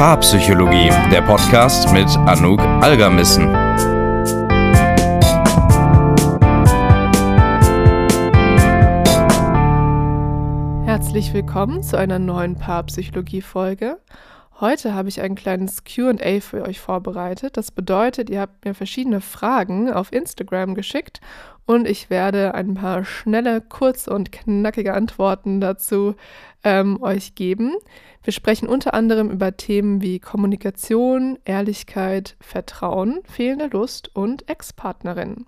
Paarpsychologie, der Podcast mit Anouk Algermissen. Herzlich willkommen zu einer neuen Paarpsychologie-Folge. Heute habe ich ein kleines QA für euch vorbereitet. Das bedeutet, ihr habt mir verschiedene Fragen auf Instagram geschickt und ich werde ein paar schnelle, kurze und knackige Antworten dazu ähm, euch geben. Wir sprechen unter anderem über Themen wie Kommunikation, Ehrlichkeit, Vertrauen, fehlende Lust und Ex-Partnerin.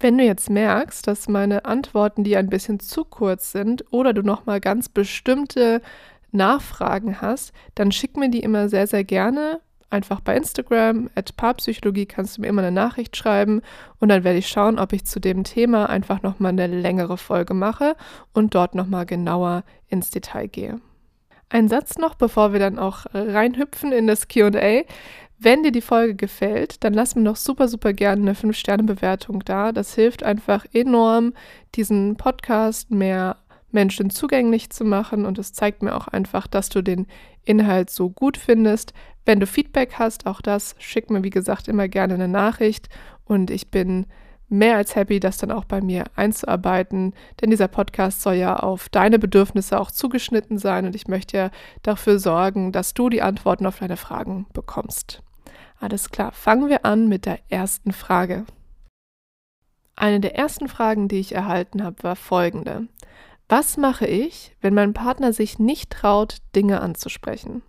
Wenn du jetzt merkst, dass meine Antworten dir ein bisschen zu kurz sind oder du nochmal ganz bestimmte Nachfragen hast, dann schick mir die immer sehr, sehr gerne. Einfach bei Instagram, at Paarpsychologie, kannst du mir immer eine Nachricht schreiben und dann werde ich schauen, ob ich zu dem Thema einfach nochmal eine längere Folge mache und dort nochmal genauer ins Detail gehe. Ein Satz noch, bevor wir dann auch reinhüpfen in das QA. Wenn dir die Folge gefällt, dann lass mir noch super, super gerne eine 5-Sterne-Bewertung da. Das hilft einfach enorm, diesen Podcast mehr Menschen zugänglich zu machen und es zeigt mir auch einfach, dass du den Inhalt so gut findest. Wenn du Feedback hast, auch das, schick mir wie gesagt immer gerne eine Nachricht und ich bin mehr als happy, das dann auch bei mir einzuarbeiten, denn dieser Podcast soll ja auf deine Bedürfnisse auch zugeschnitten sein und ich möchte ja dafür sorgen, dass du die Antworten auf deine Fragen bekommst. Alles klar, fangen wir an mit der ersten Frage. Eine der ersten Fragen, die ich erhalten habe, war folgende. Was mache ich, wenn mein Partner sich nicht traut, Dinge anzusprechen?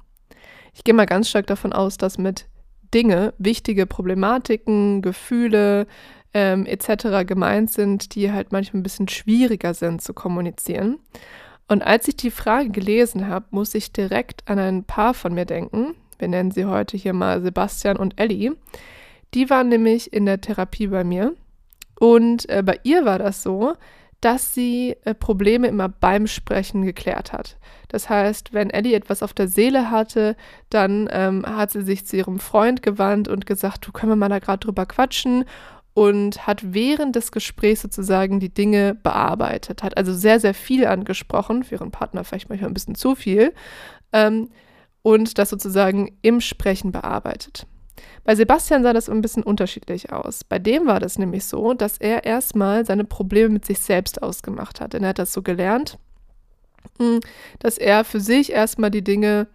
Ich gehe mal ganz stark davon aus, dass mit Dinge wichtige Problematiken, Gefühle ähm, etc. gemeint sind, die halt manchmal ein bisschen schwieriger sind zu kommunizieren. Und als ich die Frage gelesen habe, muss ich direkt an ein Paar von mir denken. Wir nennen sie heute hier mal Sebastian und Ellie. Die waren nämlich in der Therapie bei mir. Und äh, bei ihr war das so, dass sie äh, Probleme immer beim Sprechen geklärt hat. Das heißt, wenn Ellie etwas auf der Seele hatte, dann ähm, hat sie sich zu ihrem Freund gewandt und gesagt, du können wir mal da gerade drüber quatschen und hat während des Gesprächs sozusagen die Dinge bearbeitet, hat also sehr, sehr viel angesprochen, für ihren Partner vielleicht manchmal ein bisschen zu viel, ähm, und das sozusagen im Sprechen bearbeitet. Bei Sebastian sah das ein bisschen unterschiedlich aus. Bei dem war das nämlich so, dass er erstmal seine Probleme mit sich selbst ausgemacht hat. Denn er hat das so gelernt, hm, dass er für sich erstmal die Dinge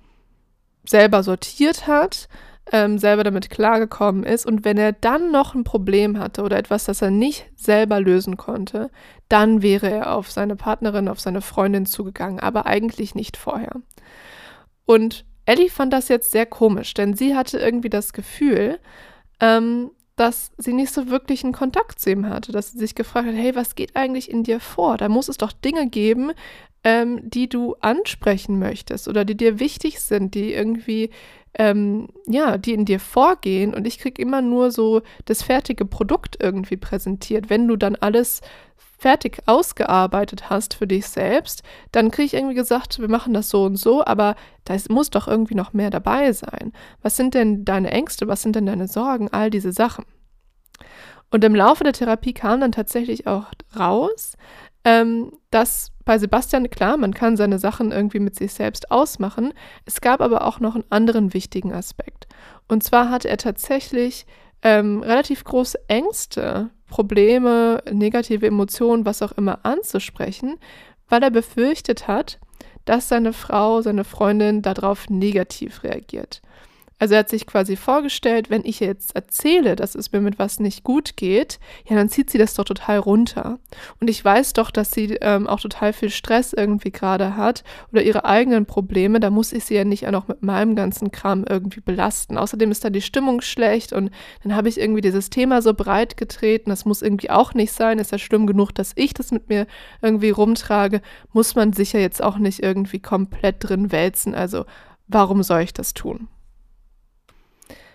selber sortiert hat, ähm, selber damit klargekommen ist. Und wenn er dann noch ein Problem hatte oder etwas, das er nicht selber lösen konnte, dann wäre er auf seine Partnerin, auf seine Freundin zugegangen, aber eigentlich nicht vorher. Und Ellie fand das jetzt sehr komisch, denn sie hatte irgendwie das Gefühl, ähm, dass sie nicht so wirklich einen Kontakt zu ihm hatte, dass sie sich gefragt hat, hey, was geht eigentlich in dir vor? Da muss es doch Dinge geben, ähm, die du ansprechen möchtest oder die dir wichtig sind, die irgendwie, ähm, ja, die in dir vorgehen. Und ich kriege immer nur so das fertige Produkt irgendwie präsentiert. Wenn du dann alles fertig ausgearbeitet hast für dich selbst, dann kriege ich irgendwie gesagt, wir machen das so und so, aber da muss doch irgendwie noch mehr dabei sein. Was sind denn deine Ängste? Was sind denn deine Sorgen? All diese Sachen. Und im Laufe der Therapie kam dann tatsächlich auch raus, ähm, dass bei Sebastian, klar, man kann seine Sachen irgendwie mit sich selbst ausmachen. Es gab aber auch noch einen anderen wichtigen Aspekt. Und zwar hatte er tatsächlich ähm, relativ große Ängste Probleme, negative Emotionen, was auch immer anzusprechen, weil er befürchtet hat, dass seine Frau, seine Freundin darauf negativ reagiert. Also er hat sich quasi vorgestellt, wenn ich jetzt erzähle, dass es mir mit was nicht gut geht, ja, dann zieht sie das doch total runter. Und ich weiß doch, dass sie ähm, auch total viel Stress irgendwie gerade hat oder ihre eigenen Probleme. Da muss ich sie ja nicht auch noch mit meinem ganzen Kram irgendwie belasten. Außerdem ist da die Stimmung schlecht und dann habe ich irgendwie dieses Thema so breit getreten. Das muss irgendwie auch nicht sein. Ist ja schlimm genug, dass ich das mit mir irgendwie rumtrage. Muss man sich ja jetzt auch nicht irgendwie komplett drin wälzen. Also warum soll ich das tun?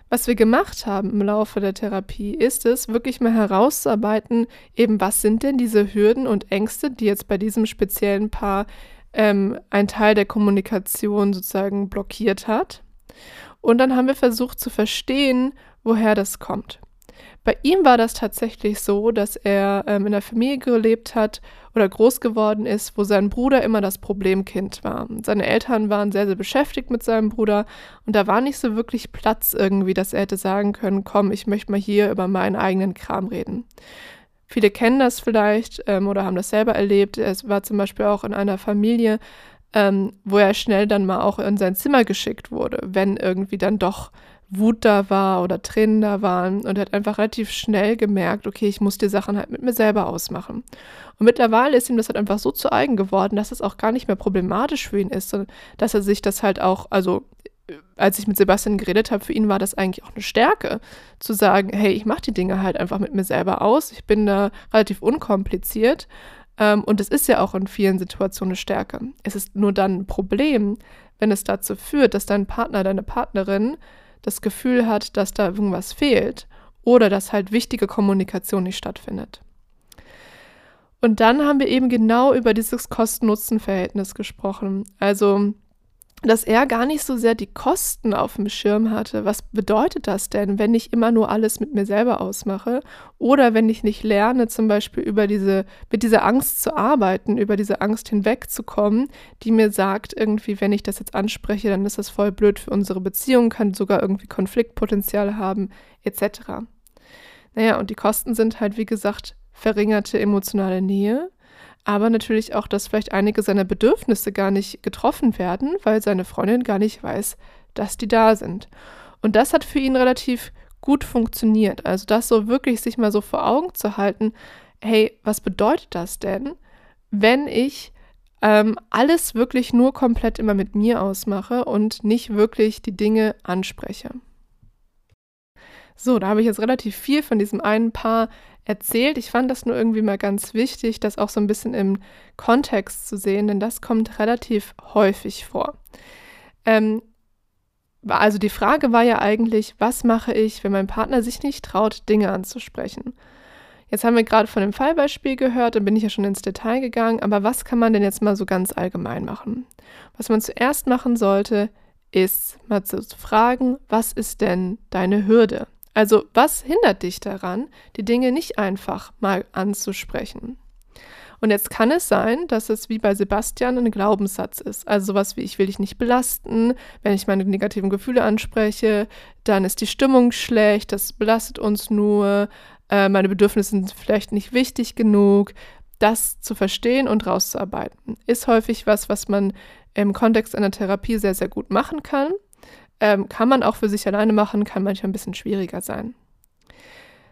Was wir gemacht haben im Laufe der Therapie, ist es, wirklich mal herauszuarbeiten, eben was sind denn diese Hürden und Ängste, die jetzt bei diesem speziellen Paar ähm, ein Teil der Kommunikation sozusagen blockiert hat. Und dann haben wir versucht zu verstehen, woher das kommt. Bei ihm war das tatsächlich so, dass er ähm, in einer Familie gelebt hat oder groß geworden ist, wo sein Bruder immer das Problemkind war. Seine Eltern waren sehr, sehr beschäftigt mit seinem Bruder und da war nicht so wirklich Platz irgendwie, dass er hätte sagen können, komm, ich möchte mal hier über meinen eigenen Kram reden. Viele kennen das vielleicht ähm, oder haben das selber erlebt. Es war zum Beispiel auch in einer Familie, ähm, wo er schnell dann mal auch in sein Zimmer geschickt wurde, wenn irgendwie dann doch Wut da war oder Tränen da waren und hat einfach relativ schnell gemerkt, okay, ich muss die Sachen halt mit mir selber ausmachen. Und mittlerweile ist ihm das halt einfach so zu eigen geworden, dass es auch gar nicht mehr problematisch für ihn ist, sondern dass er sich das halt auch, also als ich mit Sebastian geredet habe, für ihn war das eigentlich auch eine Stärke, zu sagen, hey, ich mache die Dinge halt einfach mit mir selber aus, ich bin da relativ unkompliziert ähm, und es ist ja auch in vielen Situationen eine Stärke. Es ist nur dann ein Problem, wenn es dazu führt, dass dein Partner, deine Partnerin das Gefühl hat, dass da irgendwas fehlt oder dass halt wichtige Kommunikation nicht stattfindet. Und dann haben wir eben genau über dieses Kosten-Nutzen-Verhältnis gesprochen. Also dass er gar nicht so sehr die Kosten auf dem Schirm hatte. Was bedeutet das denn, wenn ich immer nur alles mit mir selber ausmache? Oder wenn ich nicht lerne, zum Beispiel über diese, mit dieser Angst zu arbeiten, über diese Angst hinwegzukommen, die mir sagt, irgendwie, wenn ich das jetzt anspreche, dann ist das voll blöd für unsere Beziehung, kann sogar irgendwie Konfliktpotenzial haben, etc. Naja, und die Kosten sind halt, wie gesagt, verringerte emotionale Nähe, aber natürlich auch, dass vielleicht einige seiner Bedürfnisse gar nicht getroffen werden, weil seine Freundin gar nicht weiß, dass die da sind. Und das hat für ihn relativ gut funktioniert. Also das so wirklich sich mal so vor Augen zu halten, hey, was bedeutet das denn, wenn ich ähm, alles wirklich nur komplett immer mit mir ausmache und nicht wirklich die Dinge anspreche? So, da habe ich jetzt relativ viel von diesem einen Paar erzählt. Ich fand das nur irgendwie mal ganz wichtig, das auch so ein bisschen im Kontext zu sehen, denn das kommt relativ häufig vor. Ähm, also die Frage war ja eigentlich, was mache ich, wenn mein Partner sich nicht traut, Dinge anzusprechen? Jetzt haben wir gerade von dem Fallbeispiel gehört, da bin ich ja schon ins Detail gegangen, aber was kann man denn jetzt mal so ganz allgemein machen? Was man zuerst machen sollte, ist mal zu fragen, was ist denn deine Hürde? Also was hindert dich daran, die Dinge nicht einfach mal anzusprechen? Und jetzt kann es sein, dass es wie bei Sebastian ein Glaubenssatz ist. Also sowas wie, ich will dich nicht belasten. Wenn ich meine negativen Gefühle anspreche, dann ist die Stimmung schlecht, das belastet uns nur, äh, meine Bedürfnisse sind vielleicht nicht wichtig genug. Das zu verstehen und rauszuarbeiten, ist häufig was, was man im Kontext einer Therapie sehr, sehr gut machen kann. Ähm, kann man auch für sich alleine machen, kann manchmal ein bisschen schwieriger sein.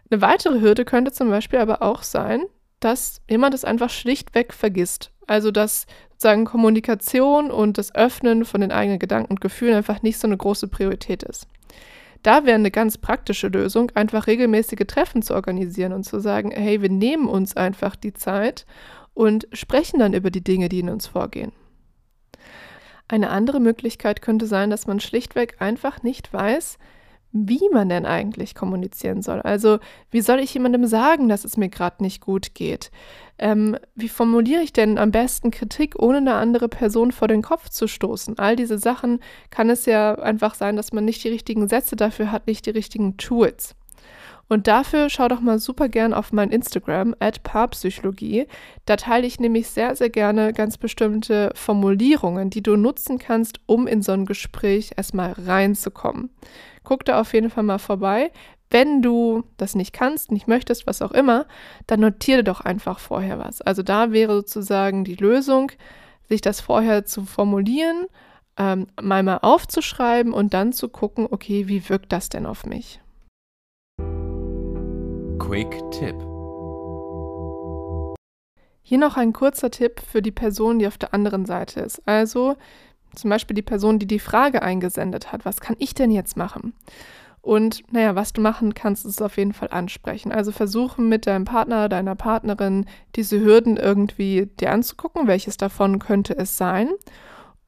Eine weitere Hürde könnte zum Beispiel aber auch sein, dass jemand es einfach schlichtweg vergisst. Also dass sozusagen Kommunikation und das Öffnen von den eigenen Gedanken und Gefühlen einfach nicht so eine große Priorität ist. Da wäre eine ganz praktische Lösung, einfach regelmäßige Treffen zu organisieren und zu sagen, hey, wir nehmen uns einfach die Zeit und sprechen dann über die Dinge, die in uns vorgehen. Eine andere Möglichkeit könnte sein, dass man schlichtweg einfach nicht weiß, wie man denn eigentlich kommunizieren soll. Also wie soll ich jemandem sagen, dass es mir gerade nicht gut geht? Ähm, wie formuliere ich denn am besten Kritik, ohne eine andere Person vor den Kopf zu stoßen? All diese Sachen kann es ja einfach sein, dass man nicht die richtigen Sätze dafür hat, nicht die richtigen Tools. Und dafür schau doch mal super gern auf mein Instagram, at Paarpsychologie. Da teile ich nämlich sehr, sehr gerne ganz bestimmte Formulierungen, die du nutzen kannst, um in so ein Gespräch erstmal reinzukommen. Guck da auf jeden Fall mal vorbei. Wenn du das nicht kannst, nicht möchtest, was auch immer, dann notiere doch einfach vorher was. Also da wäre sozusagen die Lösung, sich das vorher zu formulieren, ähm, mal mal aufzuschreiben und dann zu gucken, okay, wie wirkt das denn auf mich? Quick Tipp. Hier noch ein kurzer Tipp für die Person, die auf der anderen Seite ist. Also zum Beispiel die Person, die die Frage eingesendet hat. Was kann ich denn jetzt machen? Und naja, was du machen kannst, ist auf jeden Fall ansprechen. Also versuchen mit deinem Partner, deiner Partnerin diese Hürden irgendwie dir anzugucken, welches davon könnte es sein.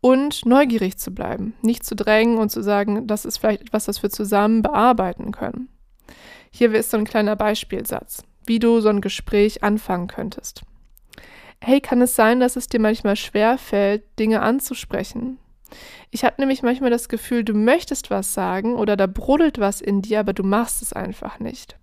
Und neugierig zu bleiben, nicht zu drängen und zu sagen, das ist vielleicht etwas, das wir zusammen bearbeiten können. Hier ist so ein kleiner Beispielsatz, wie du so ein Gespräch anfangen könntest. Hey, kann es sein, dass es dir manchmal schwer fällt, Dinge anzusprechen? Ich habe nämlich manchmal das Gefühl, du möchtest was sagen oder da brodelt was in dir, aber du machst es einfach nicht.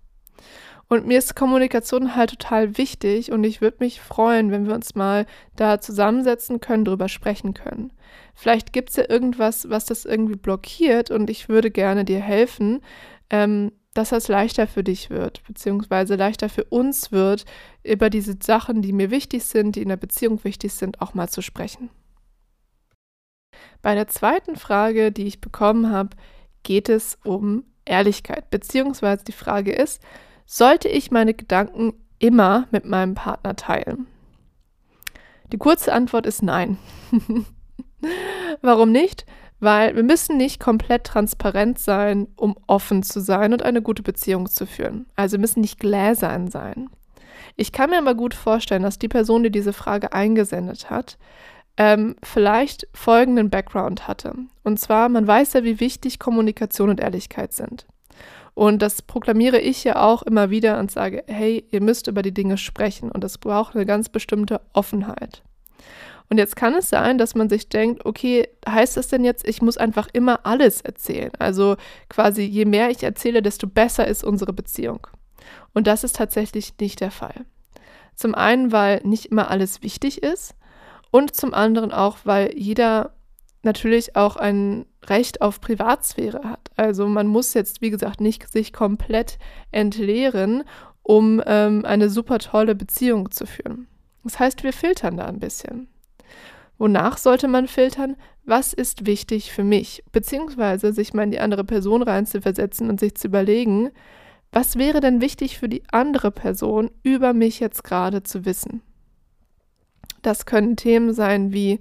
Und mir ist Kommunikation halt total wichtig und ich würde mich freuen, wenn wir uns mal da zusammensetzen können, drüber sprechen können. Vielleicht gibt es ja irgendwas, was das irgendwie blockiert und ich würde gerne dir helfen, ähm, dass das leichter für dich wird, beziehungsweise leichter für uns wird, über diese Sachen, die mir wichtig sind, die in der Beziehung wichtig sind, auch mal zu sprechen. Bei der zweiten Frage, die ich bekommen habe, geht es um Ehrlichkeit, beziehungsweise die Frage ist, sollte ich meine Gedanken immer mit meinem Partner teilen? Die kurze Antwort ist nein. Warum nicht? Weil wir müssen nicht komplett transparent sein, um offen zu sein und eine gute Beziehung zu führen. Also wir müssen nicht gläsern sein. Ich kann mir aber gut vorstellen, dass die Person, die diese Frage eingesendet hat, ähm, vielleicht folgenden Background hatte. Und zwar, man weiß ja, wie wichtig Kommunikation und Ehrlichkeit sind. Und das proklamiere ich ja auch immer wieder und sage, hey, ihr müsst über die Dinge sprechen und das braucht eine ganz bestimmte Offenheit. Und jetzt kann es sein, dass man sich denkt, okay, heißt das denn jetzt, ich muss einfach immer alles erzählen? Also quasi, je mehr ich erzähle, desto besser ist unsere Beziehung. Und das ist tatsächlich nicht der Fall. Zum einen, weil nicht immer alles wichtig ist und zum anderen auch, weil jeder natürlich auch ein Recht auf Privatsphäre hat. Also man muss jetzt, wie gesagt, nicht sich komplett entleeren, um ähm, eine super tolle Beziehung zu führen. Das heißt, wir filtern da ein bisschen. Wonach sollte man filtern? Was ist wichtig für mich? Beziehungsweise sich mal in die andere Person reinzuversetzen und sich zu überlegen, was wäre denn wichtig für die andere Person über mich jetzt gerade zu wissen? Das können Themen sein wie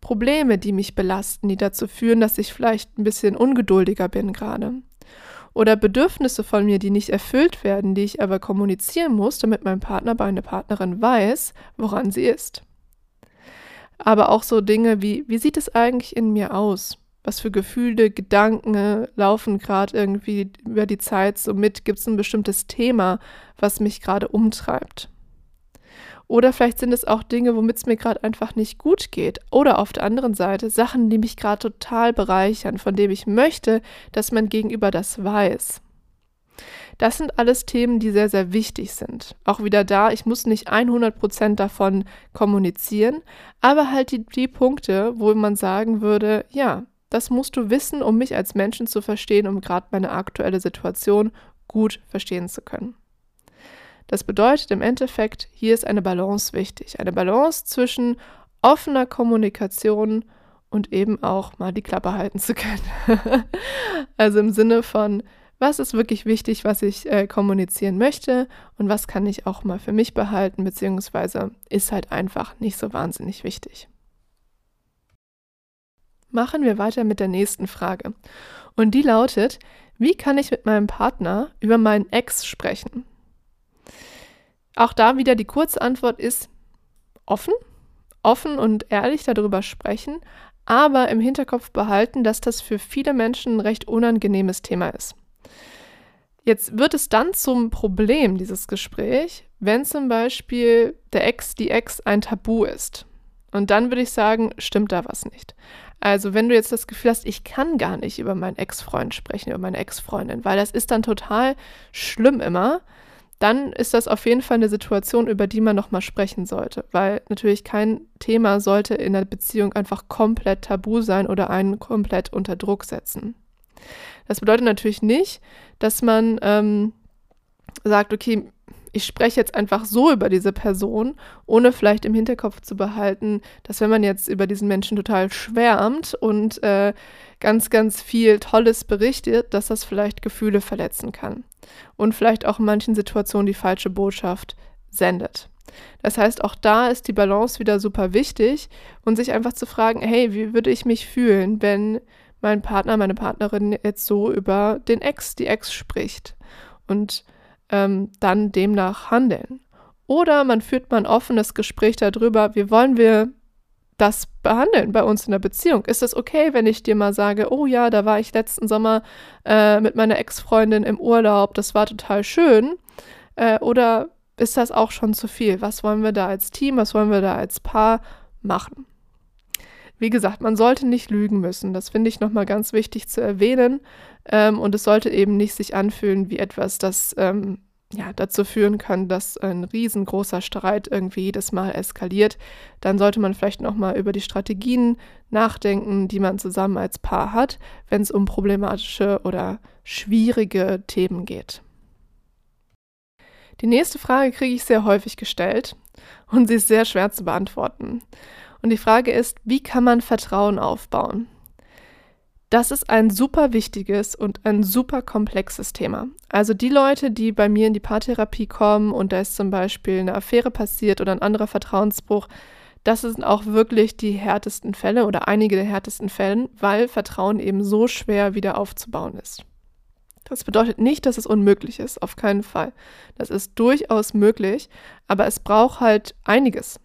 Probleme, die mich belasten, die dazu führen, dass ich vielleicht ein bisschen ungeduldiger bin gerade. Oder Bedürfnisse von mir, die nicht erfüllt werden, die ich aber kommunizieren muss, damit mein Partner, meine Partnerin weiß, woran sie ist. Aber auch so Dinge wie, wie sieht es eigentlich in mir aus? Was für Gefühle, Gedanken laufen gerade irgendwie über die Zeit so mit? Gibt es ein bestimmtes Thema, was mich gerade umtreibt? Oder vielleicht sind es auch Dinge, womit es mir gerade einfach nicht gut geht. Oder auf der anderen Seite Sachen, die mich gerade total bereichern, von denen ich möchte, dass mein Gegenüber das weiß. Das sind alles Themen, die sehr, sehr wichtig sind. Auch wieder da, ich muss nicht 100% davon kommunizieren, aber halt die, die Punkte, wo man sagen würde, ja, das musst du wissen, um mich als Menschen zu verstehen, um gerade meine aktuelle Situation gut verstehen zu können. Das bedeutet im Endeffekt, hier ist eine Balance wichtig. Eine Balance zwischen offener Kommunikation und eben auch mal die Klappe halten zu können. also im Sinne von, was ist wirklich wichtig, was ich äh, kommunizieren möchte und was kann ich auch mal für mich behalten, beziehungsweise ist halt einfach nicht so wahnsinnig wichtig. Machen wir weiter mit der nächsten Frage. Und die lautet, wie kann ich mit meinem Partner über meinen Ex sprechen? Auch da wieder die Kurzantwort ist offen, offen und ehrlich darüber sprechen, aber im Hinterkopf behalten, dass das für viele Menschen ein recht unangenehmes Thema ist. Jetzt wird es dann zum Problem, dieses Gespräch, wenn zum Beispiel der Ex, die Ex ein Tabu ist. Und dann würde ich sagen, stimmt da was nicht. Also wenn du jetzt das Gefühl hast, ich kann gar nicht über meinen Ex-Freund sprechen, über meine Ex-Freundin, weil das ist dann total schlimm immer, dann ist das auf jeden Fall eine Situation, über die man nochmal sprechen sollte, weil natürlich kein Thema sollte in der Beziehung einfach komplett tabu sein oder einen komplett unter Druck setzen. Das bedeutet natürlich nicht, dass man ähm, sagt, okay, ich spreche jetzt einfach so über diese Person, ohne vielleicht im Hinterkopf zu behalten, dass wenn man jetzt über diesen Menschen total schwärmt und äh, ganz, ganz viel Tolles berichtet, dass das vielleicht Gefühle verletzen kann und vielleicht auch in manchen Situationen die falsche Botschaft sendet. Das heißt, auch da ist die Balance wieder super wichtig und sich einfach zu fragen, hey, wie würde ich mich fühlen, wenn mein Partner, meine Partnerin jetzt so über den Ex, die Ex spricht und ähm, dann demnach handeln. Oder man führt mal ein offenes Gespräch darüber, wie wollen wir das behandeln bei uns in der Beziehung? Ist es okay, wenn ich dir mal sage, oh ja, da war ich letzten Sommer äh, mit meiner Ex-Freundin im Urlaub, das war total schön? Äh, oder ist das auch schon zu viel? Was wollen wir da als Team, was wollen wir da als Paar machen? Wie gesagt, man sollte nicht lügen müssen. Das finde ich nochmal ganz wichtig zu erwähnen. Ähm, und es sollte eben nicht sich anfühlen wie etwas, das ähm, ja, dazu führen kann, dass ein riesengroßer Streit irgendwie jedes Mal eskaliert, dann sollte man vielleicht nochmal über die Strategien nachdenken, die man zusammen als Paar hat, wenn es um problematische oder schwierige Themen geht. Die nächste Frage kriege ich sehr häufig gestellt und sie ist sehr schwer zu beantworten. Und die Frage ist, wie kann man Vertrauen aufbauen? Das ist ein super wichtiges und ein super komplexes Thema. Also die Leute, die bei mir in die Paartherapie kommen und da ist zum Beispiel eine Affäre passiert oder ein anderer Vertrauensbruch, das sind auch wirklich die härtesten Fälle oder einige der härtesten Fälle, weil Vertrauen eben so schwer wieder aufzubauen ist. Das bedeutet nicht, dass es unmöglich ist, auf keinen Fall. Das ist durchaus möglich, aber es braucht halt einiges.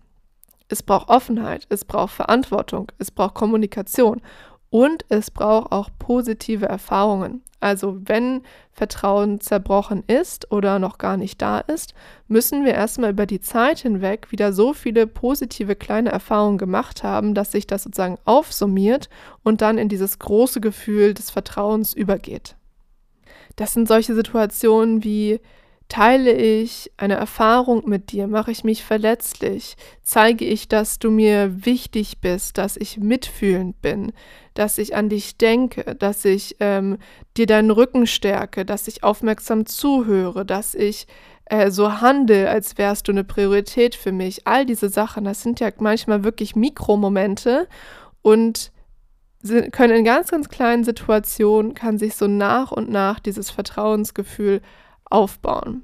Es braucht Offenheit, es braucht Verantwortung, es braucht Kommunikation und es braucht auch positive Erfahrungen. Also wenn Vertrauen zerbrochen ist oder noch gar nicht da ist, müssen wir erstmal über die Zeit hinweg wieder so viele positive kleine Erfahrungen gemacht haben, dass sich das sozusagen aufsummiert und dann in dieses große Gefühl des Vertrauens übergeht. Das sind solche Situationen wie Teile ich eine Erfahrung mit dir? Mache ich mich verletzlich? Zeige ich, dass du mir wichtig bist, dass ich mitfühlend bin, dass ich an dich denke, dass ich ähm, dir deinen Rücken stärke, dass ich aufmerksam zuhöre, dass ich äh, so handle, als wärst du eine Priorität für mich? All diese Sachen, das sind ja manchmal wirklich Mikromomente und können in ganz, ganz kleinen Situationen, kann sich so nach und nach dieses Vertrauensgefühl aufbauen.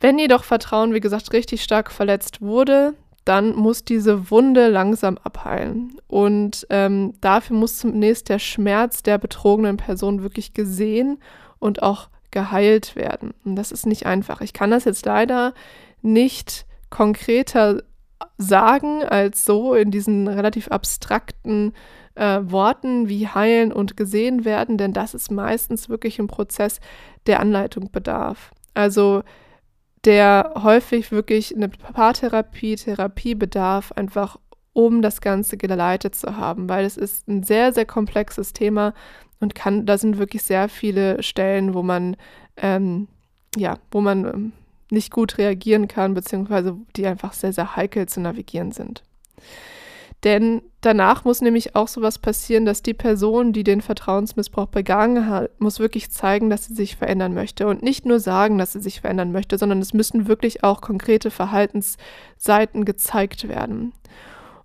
Wenn jedoch Vertrauen, wie gesagt, richtig stark verletzt wurde, dann muss diese Wunde langsam abheilen. Und ähm, dafür muss zunächst der Schmerz der betrogenen Person wirklich gesehen und auch geheilt werden. Und das ist nicht einfach. Ich kann das jetzt leider nicht konkreter sagen als so in diesen relativ abstrakten äh, Worten wie heilen und gesehen werden, denn das ist meistens wirklich ein Prozess, der Anleitung bedarf. Also der häufig wirklich eine Paartherapie, Therapie bedarf, einfach um das Ganze geleitet zu haben, weil es ist ein sehr, sehr komplexes Thema und kann, da sind wirklich sehr viele Stellen, wo man, ähm, ja, wo man ähm, nicht gut reagieren kann, beziehungsweise die einfach sehr, sehr heikel zu navigieren sind. Denn danach muss nämlich auch sowas passieren, dass die Person, die den Vertrauensmissbrauch begangen hat, muss wirklich zeigen, dass sie sich verändern möchte. Und nicht nur sagen, dass sie sich verändern möchte, sondern es müssen wirklich auch konkrete Verhaltensseiten gezeigt werden.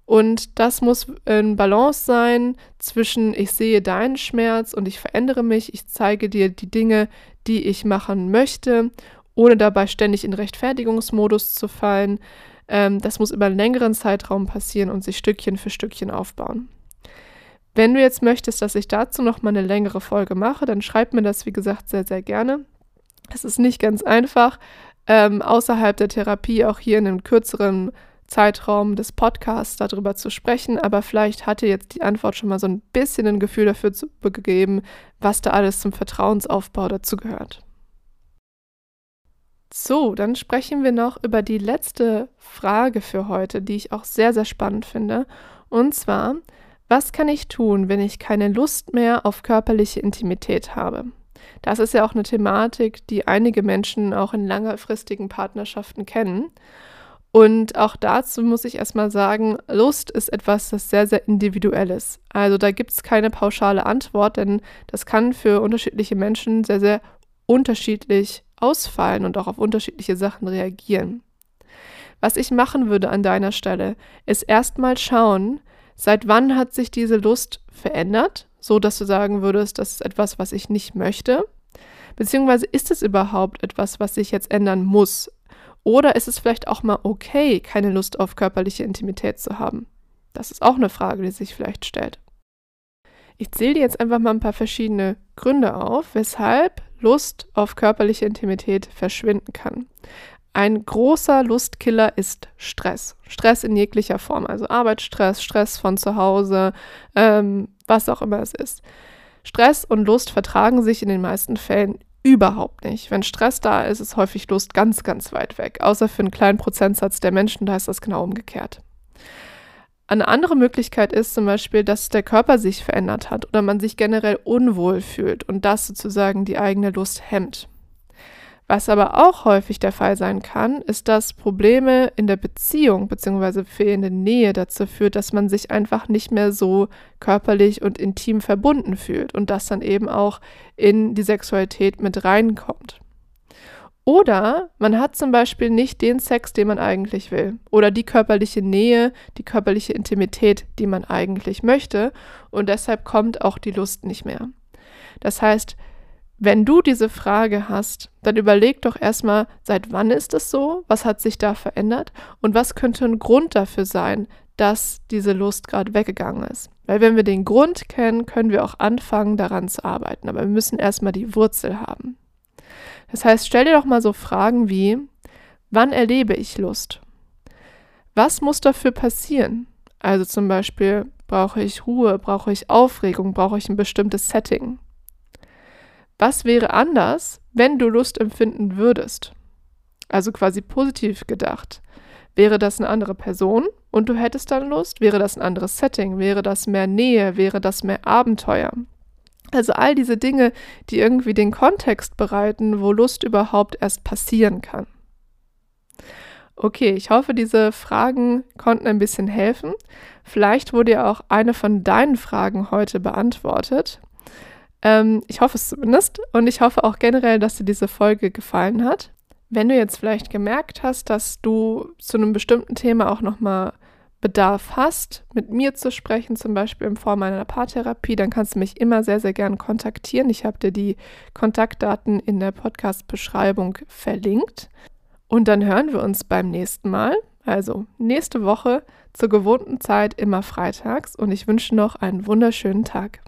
Und das muss in Balance sein zwischen ich sehe deinen Schmerz und ich verändere mich, ich zeige dir die Dinge, die ich machen möchte, ohne dabei ständig in Rechtfertigungsmodus zu fallen. Ähm, das muss über einen längeren Zeitraum passieren und sich Stückchen für Stückchen aufbauen. Wenn du jetzt möchtest, dass ich dazu noch mal eine längere Folge mache, dann schreib mir das, wie gesagt, sehr, sehr gerne. Es ist nicht ganz einfach, ähm, außerhalb der Therapie auch hier in einem kürzeren Zeitraum des Podcasts darüber zu sprechen, aber vielleicht hat dir jetzt die Antwort schon mal so ein bisschen ein Gefühl dafür zu, gegeben, was da alles zum Vertrauensaufbau dazugehört. So, dann sprechen wir noch über die letzte Frage für heute, die ich auch sehr, sehr spannend finde. Und zwar, was kann ich tun, wenn ich keine Lust mehr auf körperliche Intimität habe? Das ist ja auch eine Thematik, die einige Menschen auch in langfristigen Partnerschaften kennen. Und auch dazu muss ich erstmal sagen, Lust ist etwas, das sehr, sehr individuell ist. Also da gibt es keine pauschale Antwort, denn das kann für unterschiedliche Menschen sehr, sehr unterschiedlich ausfallen und auch auf unterschiedliche Sachen reagieren. Was ich machen würde an deiner Stelle, ist erstmal schauen, seit wann hat sich diese Lust verändert, so dass du sagen würdest, das ist etwas, was ich nicht möchte, beziehungsweise ist es überhaupt etwas, was sich jetzt ändern muss? Oder ist es vielleicht auch mal okay, keine Lust auf körperliche Intimität zu haben? Das ist auch eine Frage, die sich vielleicht stellt. Ich zähle dir jetzt einfach mal ein paar verschiedene Gründe auf, weshalb Lust auf körperliche Intimität verschwinden kann. Ein großer Lustkiller ist Stress. Stress in jeglicher Form, also Arbeitsstress, Stress von zu Hause, ähm, was auch immer es ist. Stress und Lust vertragen sich in den meisten Fällen überhaupt nicht. Wenn Stress da ist, ist häufig Lust ganz, ganz weit weg. Außer für einen kleinen Prozentsatz der Menschen, da ist das genau umgekehrt. Eine andere Möglichkeit ist zum Beispiel, dass der Körper sich verändert hat oder man sich generell unwohl fühlt und das sozusagen die eigene Lust hemmt. Was aber auch häufig der Fall sein kann, ist, dass Probleme in der Beziehung bzw. fehlende Nähe dazu führt, dass man sich einfach nicht mehr so körperlich und intim verbunden fühlt und das dann eben auch in die Sexualität mit reinkommt. Oder man hat zum Beispiel nicht den Sex, den man eigentlich will. Oder die körperliche Nähe, die körperliche Intimität, die man eigentlich möchte. Und deshalb kommt auch die Lust nicht mehr. Das heißt, wenn du diese Frage hast, dann überleg doch erstmal, seit wann ist es so? Was hat sich da verändert? Und was könnte ein Grund dafür sein, dass diese Lust gerade weggegangen ist? Weil wenn wir den Grund kennen, können wir auch anfangen, daran zu arbeiten. Aber wir müssen erstmal die Wurzel haben. Das heißt, stell dir doch mal so Fragen wie, wann erlebe ich Lust? Was muss dafür passieren? Also zum Beispiel, brauche ich Ruhe, brauche ich Aufregung, brauche ich ein bestimmtes Setting? Was wäre anders, wenn du Lust empfinden würdest? Also quasi positiv gedacht. Wäre das eine andere Person und du hättest dann Lust? Wäre das ein anderes Setting? Wäre das mehr Nähe? Wäre das mehr Abenteuer? Also all diese Dinge, die irgendwie den Kontext bereiten, wo Lust überhaupt erst passieren kann. Okay, ich hoffe, diese Fragen konnten ein bisschen helfen. Vielleicht wurde ja auch eine von deinen Fragen heute beantwortet. Ähm, ich hoffe es zumindest und ich hoffe auch generell, dass dir diese Folge gefallen hat. Wenn du jetzt vielleicht gemerkt hast, dass du zu einem bestimmten Thema auch nochmal Bedarf hast, mit mir zu sprechen, zum Beispiel in Form einer Paartherapie, dann kannst du mich immer sehr, sehr gern kontaktieren. Ich habe dir die Kontaktdaten in der Podcast-Beschreibung verlinkt. Und dann hören wir uns beim nächsten Mal, also nächste Woche zur gewohnten Zeit immer freitags. Und ich wünsche noch einen wunderschönen Tag.